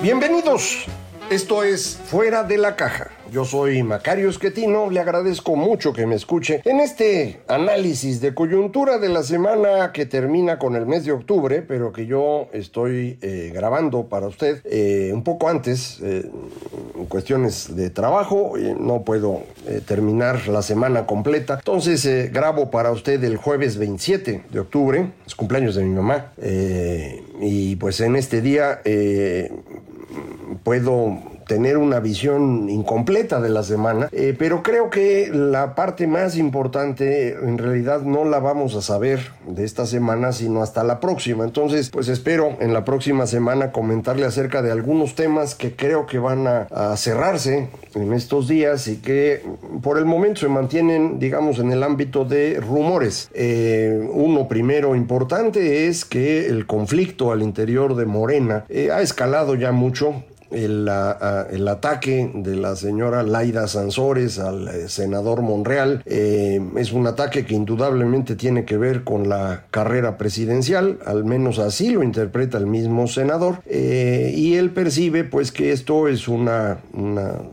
Bienvenidos. Esto es Fuera de la Caja. Yo soy Macario Esquetino, le agradezco mucho que me escuche en este análisis de coyuntura de la semana que termina con el mes de octubre, pero que yo estoy eh, grabando para usted eh, un poco antes, eh, en cuestiones de trabajo, no puedo terminar la semana completa, entonces grabo para usted el jueves 27 de octubre, es cumpleaños de mi mamá, y pues en este día puedo tener una visión incompleta de la semana, eh, pero creo que la parte más importante en realidad no la vamos a saber de esta semana, sino hasta la próxima. Entonces, pues espero en la próxima semana comentarle acerca de algunos temas que creo que van a, cerrarse en estos días y que por el momento se mantienen, digamos, en el ámbito de rumores. Eh, uno primero importante es que el conflicto al interior de Morena eh, ha escalado ya mucho el, ataque de la señora Laida Sansores al eh, senador Monreal eh, es un ataque que indudablemente tiene que ver con la carrera presidencial, al menos así lo interpreta el mismo senador, eh, y él percibe pues que esto es un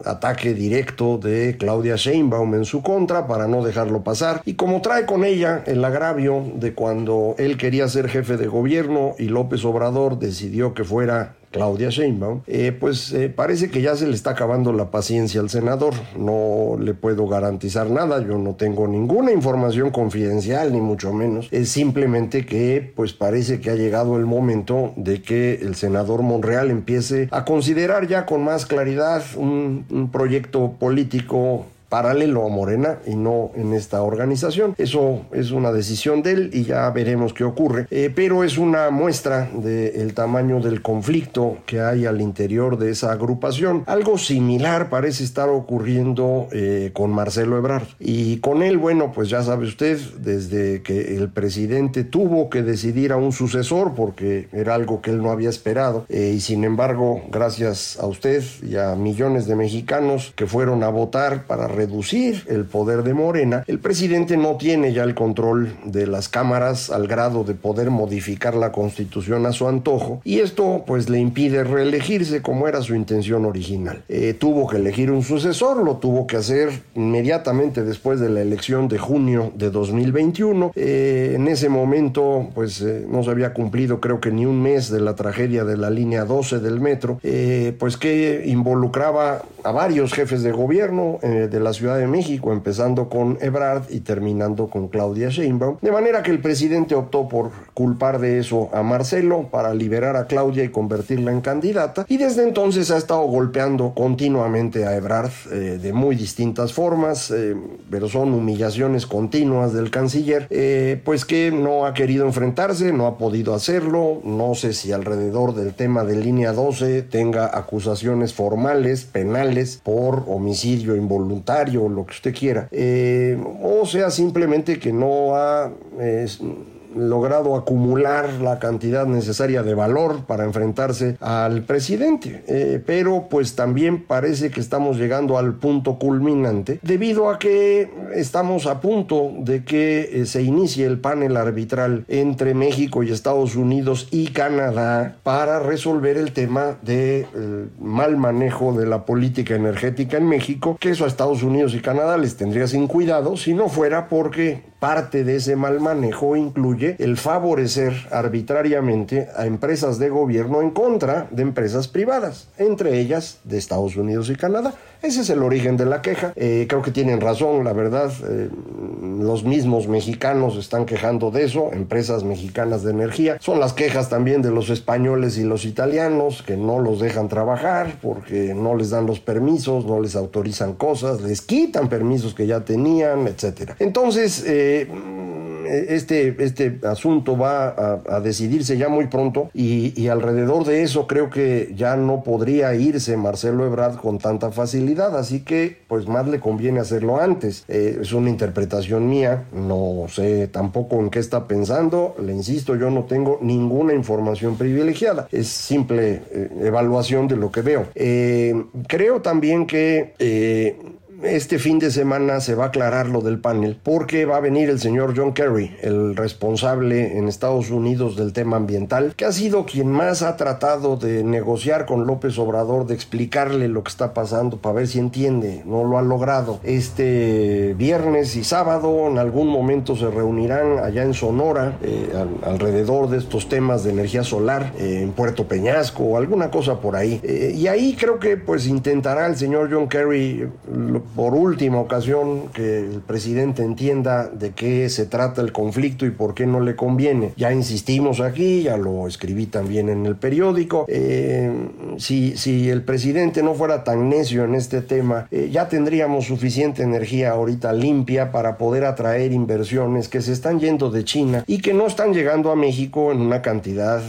ataque directo de Claudia Sheinbaum en su contra para no dejarlo pasar, y como trae con ella el agravio de cuando él quería ser jefe de gobierno y López Obrador decidió que fuera Claudia Sheinbaum, eh, pues eh, parece que ya se le está acabando la paciencia al senador. No le puedo garantizar nada, yo no tengo ninguna información confidencial, ni mucho menos. Es simplemente que, pues parece que ha llegado el momento de que el senador Monreal empiece a considerar ya con más claridad un proyecto político paralelo a Morena y no en esta organización. Eso es una decisión de él y ya veremos qué ocurre. Eh, pero es una muestra del tamaño del conflicto que hay al interior de esa agrupación. Algo similar parece estar ocurriendo eh, con Marcelo Ebrard. Y con él, bueno, pues ya sabe usted, desde que el presidente tuvo que decidir a un sucesor porque era algo que él no había esperado. Eh, y sin embargo, gracias a usted y a millones de mexicanos que fueron a votar para reducir el poder de Morena, el presidente no tiene ya el control de las cámaras al grado de poder modificar la constitución a su antojo y esto pues le impide reelegirse como era su intención original. Eh, tuvo que elegir un sucesor, lo tuvo que hacer inmediatamente después de la elección de junio de 2021. Eh, en ese momento pues eh, no se había cumplido creo que ni un mes de la tragedia de la línea 12 del metro, pues que involucraba a varios jefes de gobierno de la Ciudad de México, empezando con Ebrard y terminando con Claudia Sheinbaum, de manera que el presidente optó por culpar de eso a Marcelo para liberar a Claudia y convertirla en candidata, y desde entonces ha estado golpeando continuamente a Ebrard eh, de muy distintas formas, eh, pero son humillaciones continuas del canciller, eh, pues que no ha querido enfrentarse, no ha podido hacerlo, no sé si alrededor del tema de línea 12 tenga acusaciones formales, penales, por homicidio involuntario, lo que usted quiera, eh, o sea simplemente que no ha logrado acumular la cantidad necesaria de valor para enfrentarse al presidente. Eh, pero pues también parece que estamos llegando al punto culminante debido a que estamos a punto de que eh, se inicie el panel arbitral entre México y Estados Unidos y Canadá para resolver el tema del de, mal manejo de la política energética en México, que eso a Estados Unidos y Canadá les tendría sin cuidado si no fuera porque parte de ese mal manejo incluye el favorecer arbitrariamente a empresas de gobierno en contra de empresas privadas, entre ellas de Estados Unidos y Canadá. Ese es el origen de la queja. Eh, creo que tienen razón, la verdad. Eh, los mismos mexicanos están quejando de eso, empresas mexicanas de energía. Son las quejas también de los españoles y los italianos que no los dejan trabajar porque no les dan los permisos, no les autorizan cosas, les quitan permisos que ya tenían, etcétera. Entonces, eh, este, este asunto va a, decidirse ya muy pronto y, alrededor de eso creo que ya no podría irse Marcelo Ebrard con tanta facilidad, así que pues más le conviene hacerlo antes. Eh, es una interpretación mía, no sé tampoco en qué está pensando, le insisto, yo no tengo ninguna información privilegiada, es simple eh, evaluación de lo que veo. Eh, creo también que este fin de semana se va a aclarar lo del panel porque va a venir el señor John Kerry, el responsable en Estados Unidos del tema ambiental, que ha sido quien más ha tratado de negociar con López Obrador, de explicarle lo que está pasando para ver si entiende. No lo ha logrado. Este viernes y sábado en algún momento se reunirán allá en Sonora eh, alrededor de estos temas de energía solar eh, en Puerto Peñasco o alguna cosa por ahí. Eh, y ahí creo que pues intentará el señor John Kerry por última ocasión que el presidente entienda de qué se trata el conflicto y por qué no le conviene. Ya insistimos aquí, ya lo escribí también en el periódico. Eh, si, si el presidente no fuera tan necio en este tema, eh, ya tendríamos suficiente energía ahorita limpia para poder atraer inversiones que se están yendo de China y que no están llegando a México en una cantidad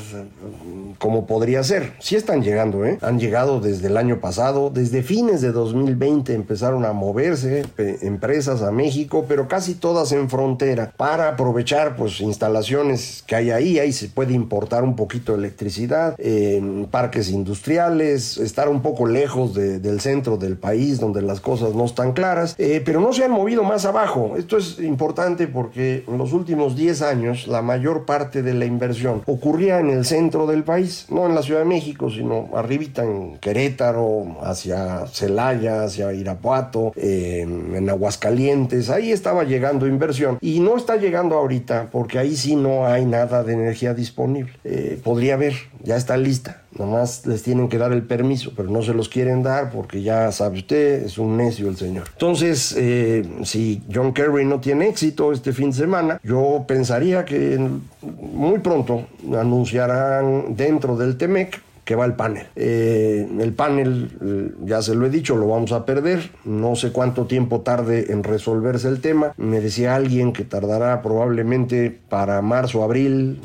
como podría ser. Sí están llegando, ¿eh? Han llegado desde el año pasado, desde fines de 2020 empezaron a moverse empresas a México, pero casi todas en frontera, para aprovechar pues instalaciones que hay ahí, ahí se puede importar un poquito de electricidad, en parques industriales, estar un poco lejos del centro del país donde las cosas no están claras, eh, pero no se han movido más abajo. Esto es importante porque en los últimos 10 años la mayor parte de la inversión ocurría en el centro del país, no en la Ciudad de México, sino arribita en Querétaro, hacia Celaya, hacia Irapuato, en Aguascalientes, ahí estaba llegando inversión y no está llegando ahorita porque ahí sí no hay nada de energía disponible. Eh, podría haber, ya está lista. Nomás les tienen que dar el permiso, pero no se los quieren dar porque ya sabe usted, es un necio el señor. Entonces, eh, si John Kerry no tiene éxito este fin de semana, yo pensaría que muy pronto anunciarán dentro del TEMEC que va el panel. Eh, el panel, eh, ya se lo he dicho, lo vamos a perder. No sé cuánto tiempo tarde en resolverse el tema. Me decía alguien que tardará probablemente para marzo, abril,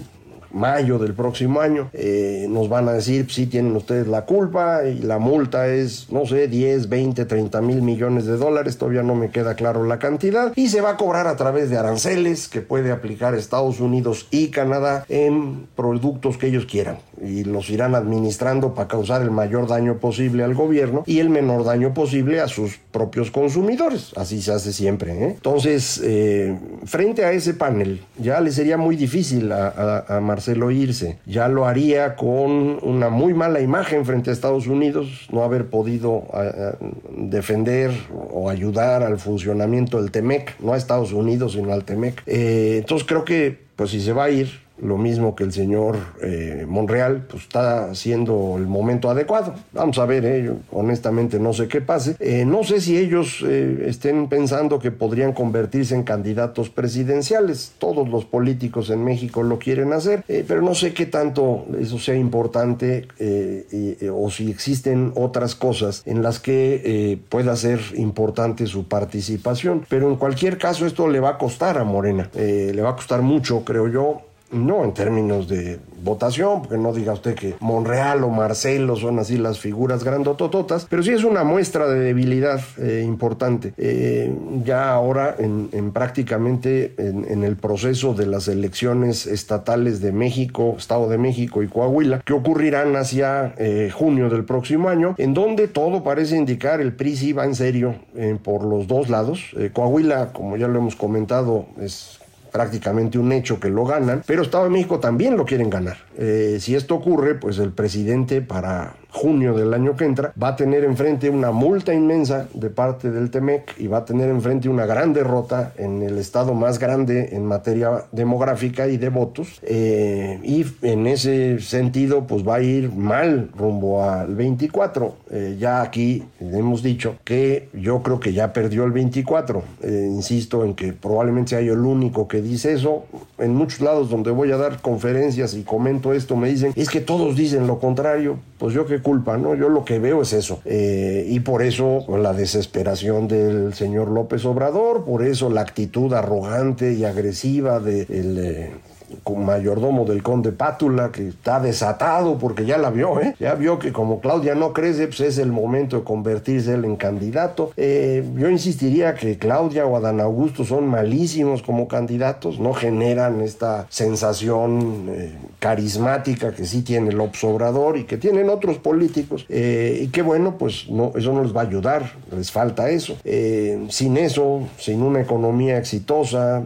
mayo del próximo año, eh, nos van a decir si tienen ustedes la culpa y la multa es, no sé, 10, 20, 30 mil millones de dólares, todavía no me queda claro la cantidad, y se va a cobrar a través de aranceles que puede aplicar Estados Unidos y Canadá en productos que ellos quieran y los irán administrando para causar el mayor daño posible al gobierno y el menor daño posible a sus propios consumidores. Así se hace siempre. ¿eh? Entonces, eh, frente a ese panel, ya le sería muy difícil a, Marcelo irse. Ya lo haría con una muy mala imagen frente a Estados Unidos, no haber podido defender o ayudar al funcionamiento del TEMEC, no a Estados Unidos, sino al TEMEC. Eh, entonces creo que, pues si se va a ir, lo mismo que el señor eh, Monreal, pues está siendo el momento adecuado. Vamos a ver, eh, honestamente no sé qué pase. Eh, no sé si ellos eh, estén pensando que podrían convertirse en candidatos presidenciales. Todos los políticos en México lo quieren hacer, pero no sé qué tanto eso sea importante o si existen otras cosas en las que pueda ser importante su participación. Pero en cualquier caso esto le va a costar a Morena, le va a costar mucho, creo yo, no en términos de votación, porque no diga usted que Monreal o Marcelo son así las figuras grandotototas, pero sí es una muestra de debilidad eh, importante. Eh, ya ahora en, prácticamente en, el proceso de las elecciones estatales de México, Estado de México y Coahuila, que ocurrirán hacia eh, junio del próximo año, en donde todo parece indicar el PRI sí va en serio por los dos lados. Coahuila, como ya lo hemos comentado, es prácticamente un hecho que lo ganan, pero Estado de México también lo quieren ganar. Eh, si esto ocurre, pues el presidente para junio del año que entra, va a tener enfrente una multa inmensa de parte del TEMEC y va a tener enfrente una gran derrota en el estado más grande en materia demográfica y de votos. Eh, y en ese sentido, pues va a ir mal rumbo al 24. Eh, ya aquí hemos dicho que yo creo que ya perdió el 24. Eh, insisto en que probablemente sea yo el único que dice eso. En muchos lados donde voy a dar conferencias y comento esto, me dicen, es que todos dicen lo contrario. Pues yo que culpa, ¿no? Yo lo que veo es eso. Eh, y por eso la desesperación del señor López Obrador, por eso la actitud arrogante y agresiva del de eh, mayordomo del conde Pátula, que está desatado porque ya la vio, ¿eh? Ya vio que como Claudia no crece, pues es el momento de convertirse él en candidato. Eh, yo insistiría que Claudia o Adán Augusto son malísimos como candidatos, no generan esta sensación eh, carismática que sí tiene el Obrador y que tienen otros políticos. Eh, y que bueno, pues no, eso no les va a ayudar, les falta eso. sin eso, sin una economía exitosa,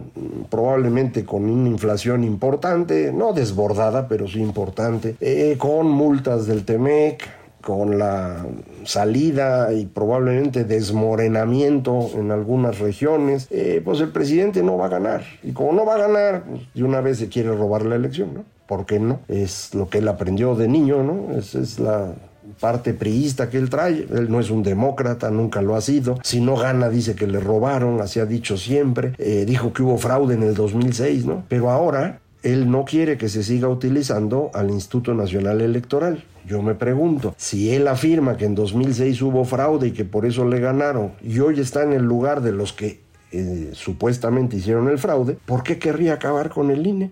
probablemente con una inflación importante, no desbordada, pero sí importante, eh, con multas del TEMEC, con la salida y probablemente desmorenamiento en algunas regiones, eh, pues el presidente no va a ganar. Y como no va a ganar, pues de una vez se quiere robar la elección, ¿no? ¿Por qué no? Es lo que él aprendió de niño, ¿no? Esa es la parte priista que él trae. Él no es un demócrata, nunca lo ha sido. Si no gana, dice que le robaron, así ha dicho siempre. Eh, dijo que hubo fraude en el 2006, ¿no? Pero ahora él no quiere que se siga utilizando al Instituto Nacional Electoral. Yo me pregunto, si él afirma que en 2006 hubo fraude y que por eso le ganaron y hoy está en el lugar de los que eh, supuestamente hicieron el fraude, ¿por qué querría acabar con el INE?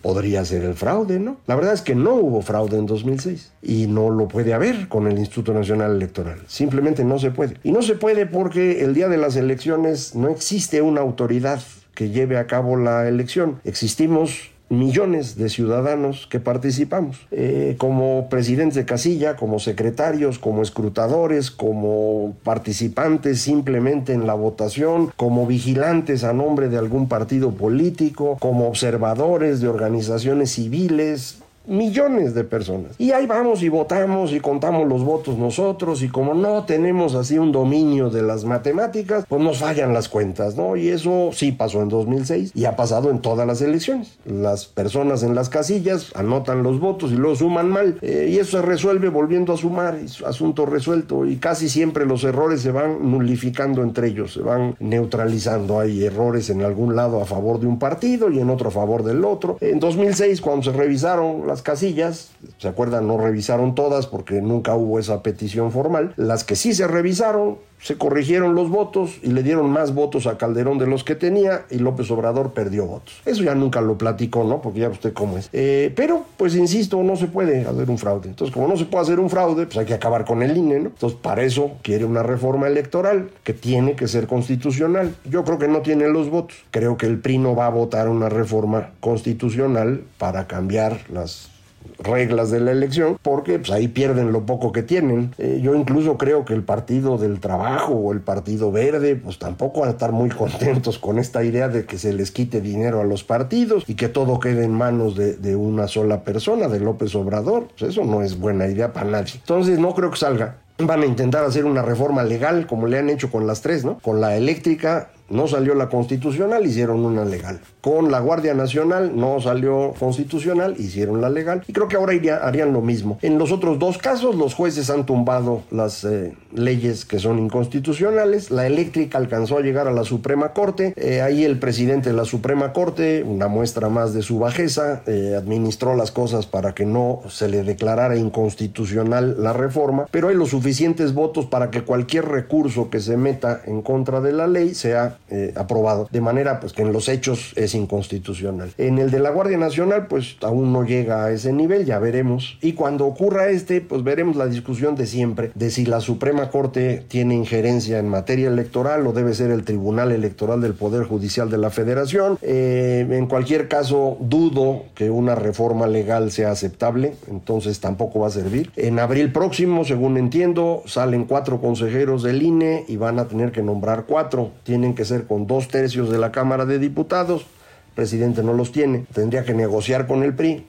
Podría ser el fraude, ¿no? La verdad es que no hubo fraude en 2006 y no lo puede haber con el Instituto Nacional Electoral. Simplemente no se puede. Y no se puede porque el día de las elecciones no existe una autoridad que lleve a cabo la elección. Existimos millones de ciudadanos que participamos, eh, como presidentes de casilla, como secretarios, como escrutadores, como participantes simplemente en la votación, como vigilantes a nombre de algún partido político, como observadores de organizaciones civiles, millones de personas. Y ahí vamos y votamos y contamos los votos nosotros y como no tenemos así un dominio de las matemáticas, pues nos fallan las cuentas, ¿no? Y eso sí pasó en 2006 y ha pasado en todas las elecciones. Las personas en las casillas anotan los votos y luego suman mal eh, y eso se resuelve volviendo a sumar, asunto resuelto y casi siempre los errores se van nulificando entre ellos, se van neutralizando. Hay errores en algún lado a favor de un partido y en otro a favor del otro. En 2006 cuando se revisaron las casillas, se acuerdan, no revisaron todas porque nunca hubo esa petición formal. Las que sí se revisaron, se corrigieron los votos y le dieron más votos a Calderón de los que tenía y López Obrador perdió votos. Eso ya nunca lo platicó, ¿no? Porque ya usted cómo es. Eh, pero, pues insisto, no se puede hacer un fraude. Entonces, como no se puede hacer un fraude, pues hay que acabar con el INE, ¿no? Entonces, para eso quiere una reforma electoral que tiene que ser constitucional. Yo creo que no tiene los votos. Creo que el PRI no va a votar una reforma constitucional para cambiar las reglas de la elección, porque pues, ahí pierden lo poco que tienen. Eh, yo incluso creo que el Partido del Trabajo o el Partido Verde, pues tampoco van a estar muy contentos con esta idea de que se les quite dinero a los partidos y que todo quede en manos de, una sola persona, de López Obrador. Pues eso no es buena idea para nadie. Entonces no creo que salga. Van a intentar hacer una reforma legal como le han hecho con las tres, ¿no? Con la eléctrica no salió la constitucional, hicieron una legal. Con la Guardia Nacional no salió constitucional, hicieron la legal. Y creo que ahora harían lo mismo. En los otros dos casos, los jueces han tumbado las eh, leyes que son inconstitucionales. La eléctrica alcanzó a llegar a la Suprema Corte. Eh, ahí el presidente de la Suprema Corte, una muestra más de su bajeza, eh, administró las cosas para que no se le declarara inconstitucional la reforma. Pero hay los suficientes votos para que cualquier recurso que se meta en contra de la ley sea eh, aprobado, de manera pues que en los hechos es inconstitucional. En el de la Guardia Nacional pues aún no llega a ese nivel, ya veremos. Y cuando ocurra este pues veremos la discusión de siempre de si la Suprema Corte tiene injerencia en materia electoral o debe ser el Tribunal Electoral del Poder Judicial de la Federación. Eh, en cualquier caso dudo que una reforma legal sea aceptable, entonces tampoco va a servir. En abril próximo, según entiendo, salen cuatro consejeros del INE y van a tener que nombrar cuatro. Tienen que con dos tercios de la Cámara de Diputados. El presidente no los tiene. Tendría que negociar con el PRI.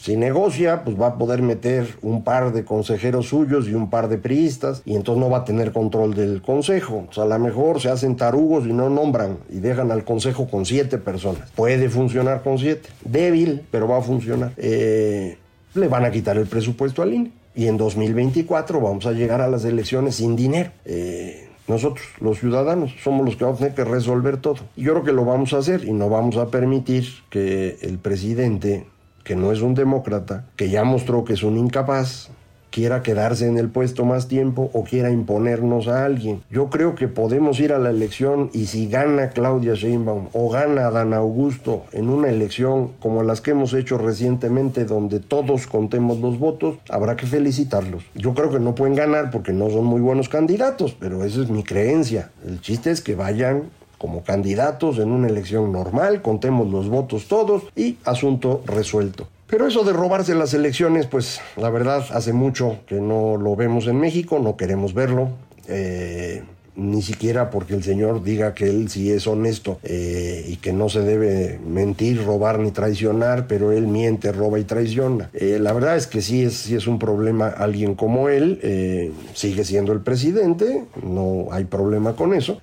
Si negocia, pues va a poder meter un par de consejeros suyos y un par de priistas y entonces no va a tener control del consejo. O sea, a lo mejor se hacen tarugos y no nombran y dejan al consejo con siete personas. Puede funcionar con siete. Débil, pero va a funcionar. Eh, le van a quitar el presupuesto al INE. Y en 2024 vamos a llegar a las elecciones sin dinero. Eh, nosotros, los ciudadanos, somos los que vamos a tener que resolver todo. Y yo creo que lo vamos a hacer y no vamos a permitir que el presidente, que no es un demócrata, que ya mostró que es un incapaz, quiera quedarse en el puesto más tiempo o quiera imponernos a alguien. Yo creo que podemos ir a la elección y si gana Claudia Sheinbaum o gana Dan Augusto en una elección como las que hemos hecho recientemente donde todos contemos los votos, habrá que felicitarlos. Yo creo que no pueden ganar porque no son muy buenos candidatos, pero esa es mi creencia. El chiste es que vayan como candidatos en una elección normal, contemos los votos todos y asunto resuelto. Pero eso de robarse las elecciones, pues la verdad hace mucho que no lo vemos en México, no queremos verlo. Eh, ni siquiera porque el Señor diga que Él sí es honesto eh, y que no se debe mentir, robar ni traicionar, pero Él miente, roba y traiciona. Eh, la verdad es que sí es, sí es un problema alguien como Él, sigue siendo el presidente, no hay problema con eso,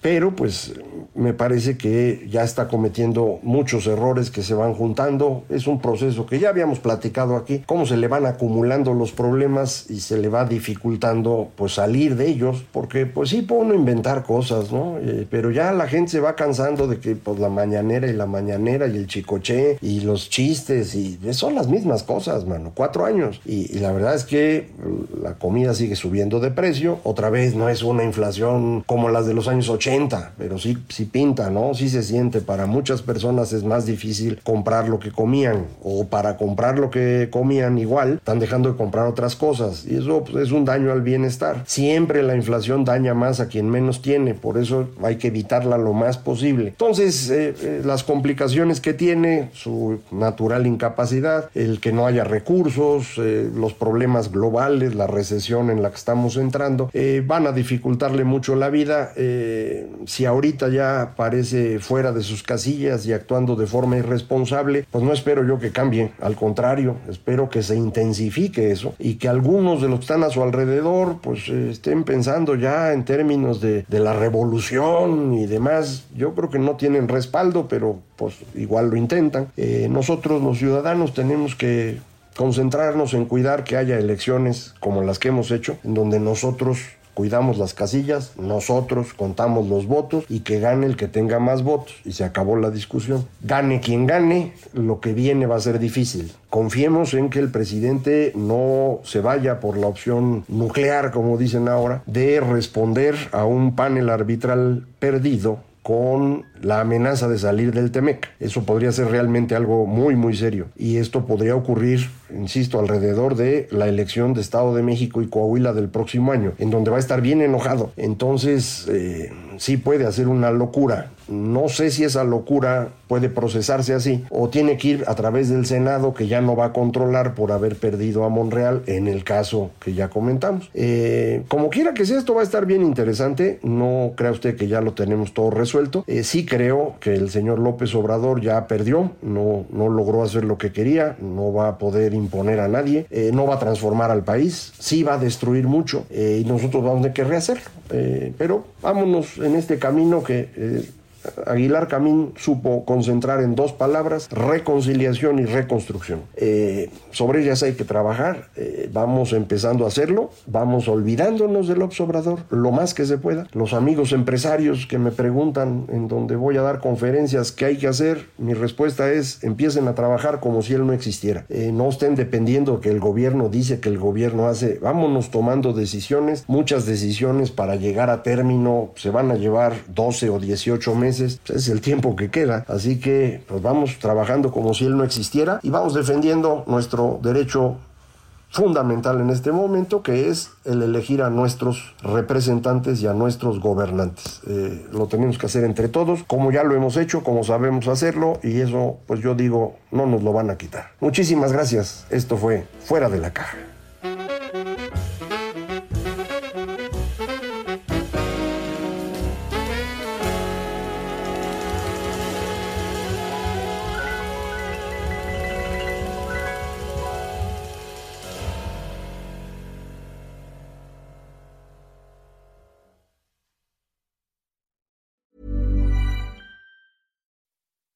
pero pues me parece que ya está cometiendo muchos errores que se van juntando, es un proceso que ya habíamos platicado aquí, cómo se le van acumulando los problemas y se le va dificultando pues salir de ellos, porque pues sí puede uno inventar cosas, ¿no? Eh, pero ya la gente se va cansando de que pues la mañanera y la mañanera y el chicoche y los chistes y son las mismas cosas, mano. Cuatro años. Y, la verdad es que la comida sigue subiendo de precio. Otra vez no es una inflación como las de los años 80, pero sí, sí pinta, ¿no? Sí se siente. Para muchas personas es más difícil comprar lo que comían o para comprar lo que comían igual están dejando de comprar otras cosas y eso pues, es un daño al bienestar. Siempre la inflación daña más a quien menos tiene, por eso hay que evitarla lo más posible. Entonces, eh, eh, las complicaciones que tiene, su natural incapacidad, el que no haya recursos, eh, los problemas globales, la recesión en la que estamos entrando, van a dificultarle mucho la vida. si ahorita ya parece fuera de sus casillas y actuando de forma irresponsable, pues no espero yo que cambie, al contrario, espero que se intensifique eso y que algunos de los que están a su alrededor, pues estén pensando ya en términos de, la revolución y demás, yo creo que no tienen respaldo, pero pues igual lo intentan. Eh, nosotros los ciudadanos tenemos que concentrarnos en cuidar que haya elecciones como las que hemos hecho, en donde nosotros cuidamos las casillas, nosotros contamos los votos y que gane el que tenga más votos. Y se acabó la discusión. Gane quien gane, lo que viene va a ser difícil. Confiemos en que el presidente no se vaya por la opción nuclear, como dicen ahora, de responder a un panel arbitral perdido con la amenaza de salir del Temec. Eso podría ser realmente algo muy, muy serio. Y esto podría ocurrir, insisto, alrededor de la elección de Estado de México y Coahuila del próximo año, en donde va a estar bien enojado. Entonces, eh, sí puede hacer una locura. No sé si esa locura puede procesarse así o tiene que ir a través del Senado que ya no va a controlar por haber perdido a Monreal en el caso que ya comentamos. Eh, como quiera que sea, esto va a estar bien interesante. No crea usted que ya lo tenemos todo resuelto. Eh, sí creo que el señor López Obrador ya perdió, no, no logró hacer lo que quería, no va a poder imponer a nadie, eh, no va a transformar al país, sí va a destruir mucho y nosotros vamos a tener que rehacerlo. pero vámonos en este camino que Aguilar Camín supo concentrar en dos palabras, reconciliación y reconstrucción. Eh, sobre ellas hay que trabajar, eh, vamos empezando a hacerlo, vamos olvidándonos del obsobrador lo más que se pueda. Los amigos empresarios que me preguntan en donde voy a dar conferencias qué hay que hacer, mi respuesta es empiecen a trabajar como si él no existiera. Eh, no estén dependiendo que el gobierno dice que el gobierno hace, vámonos tomando decisiones, muchas decisiones para llegar a término se van a llevar 12 o 18 pues, es el tiempo que queda. Así que pues vamos trabajando como si él no existiera y vamos defendiendo nuestro derecho fundamental en este momento, que es el elegir a nuestros representantes y a nuestros gobernantes. Eh, lo tenemos que hacer entre todos, como ya lo hemos hecho, como sabemos hacerlo, y eso, pues yo digo, no nos lo van a quitar. Muchísimas gracias. Esto fue Fuera de la Caja.